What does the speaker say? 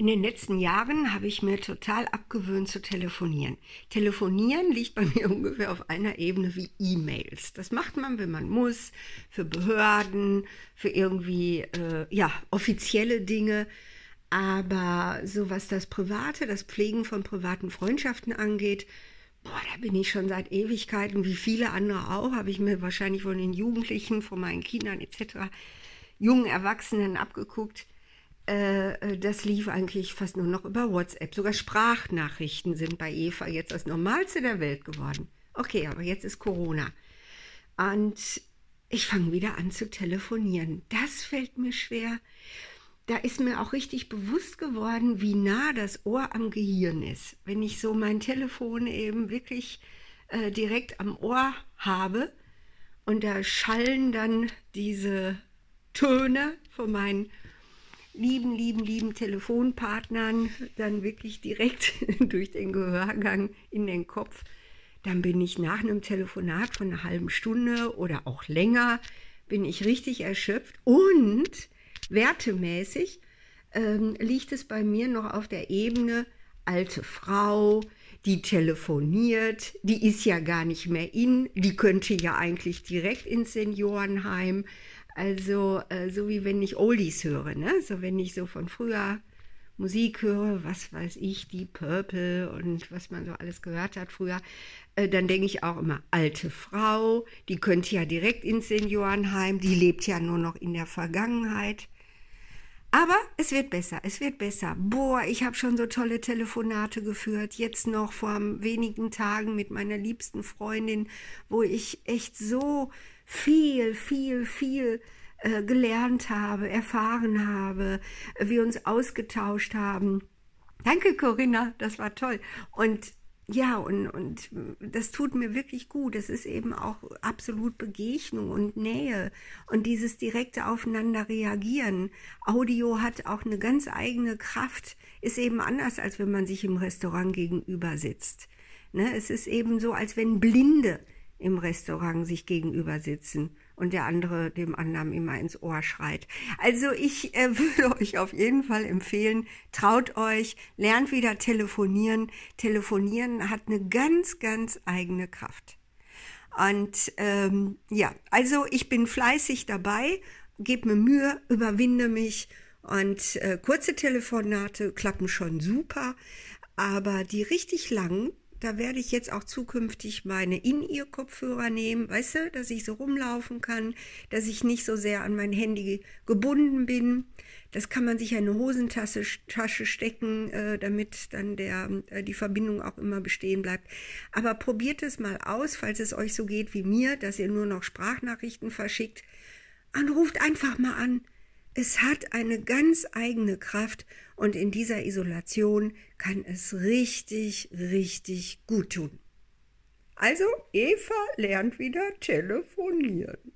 In den letzten Jahren habe ich mir total abgewöhnt zu telefonieren. Telefonieren liegt bei mir ungefähr auf einer Ebene wie E-Mails. Das macht man, wenn man muss, für Behörden, für irgendwie äh, ja offizielle Dinge. Aber so was das Private, das Pflegen von privaten Freundschaften angeht, boah, da bin ich schon seit Ewigkeiten, wie viele andere auch, habe ich mir wahrscheinlich von den Jugendlichen, von meinen Kindern etc., jungen Erwachsenen abgeguckt das lief eigentlich fast nur noch über WhatsApp. Sogar Sprachnachrichten sind bei Eva jetzt das Normalste der Welt geworden. Okay, aber jetzt ist Corona. Und ich fange wieder an zu telefonieren. Das fällt mir schwer. Da ist mir auch richtig bewusst geworden, wie nah das Ohr am Gehirn ist. Wenn ich so mein Telefon eben wirklich äh, direkt am Ohr habe und da schallen dann diese Töne von meinen lieben, lieben, lieben Telefonpartnern dann wirklich direkt durch den Gehörgang in den Kopf, dann bin ich nach einem Telefonat von einer halben Stunde oder auch länger, bin ich richtig erschöpft und wertemäßig ähm, liegt es bei mir noch auf der Ebene alte Frau, die telefoniert, die ist ja gar nicht mehr in, die könnte ja eigentlich direkt ins Seniorenheim. Also äh, so wie wenn ich Oldies höre, ne? So wenn ich so von früher Musik höre, was weiß ich, die Purple und was man so alles gehört hat früher, äh, dann denke ich auch immer, alte Frau, die könnte ja direkt ins Seniorenheim, die lebt ja nur noch in der Vergangenheit. Aber es wird besser, es wird besser. Boah, ich habe schon so tolle Telefonate geführt, jetzt noch vor wenigen Tagen mit meiner liebsten Freundin, wo ich echt so viel, viel, viel äh, gelernt habe, erfahren habe, wir uns ausgetauscht haben. Danke, Corinna, das war toll. Und ja, und, und das tut mir wirklich gut. Es ist eben auch absolut Begegnung und Nähe und dieses direkte Aufeinander reagieren. Audio hat auch eine ganz eigene Kraft, ist eben anders, als wenn man sich im Restaurant gegenüber sitzt. Ne? Es ist eben so, als wenn Blinde im Restaurant sich gegenüber sitzen und der andere dem anderen immer ins Ohr schreit. Also ich äh, würde euch auf jeden Fall empfehlen, traut euch, lernt wieder telefonieren. Telefonieren hat eine ganz, ganz eigene Kraft. Und ähm, ja, also ich bin fleißig dabei, gebe mir Mühe, überwinde mich und äh, kurze Telefonate klappen schon super, aber die richtig langen, da werde ich jetzt auch zukünftig meine In-Ear-Kopfhörer nehmen, weißt du, dass ich so rumlaufen kann, dass ich nicht so sehr an mein Handy gebunden bin. Das kann man sich in eine Hosentasche Tasche stecken, äh, damit dann der, äh, die Verbindung auch immer bestehen bleibt. Aber probiert es mal aus, falls es euch so geht wie mir, dass ihr nur noch Sprachnachrichten verschickt. Und ruft einfach mal an. Es hat eine ganz eigene Kraft und in dieser Isolation kann es richtig, richtig gut tun. Also, Eva lernt wieder telefonieren.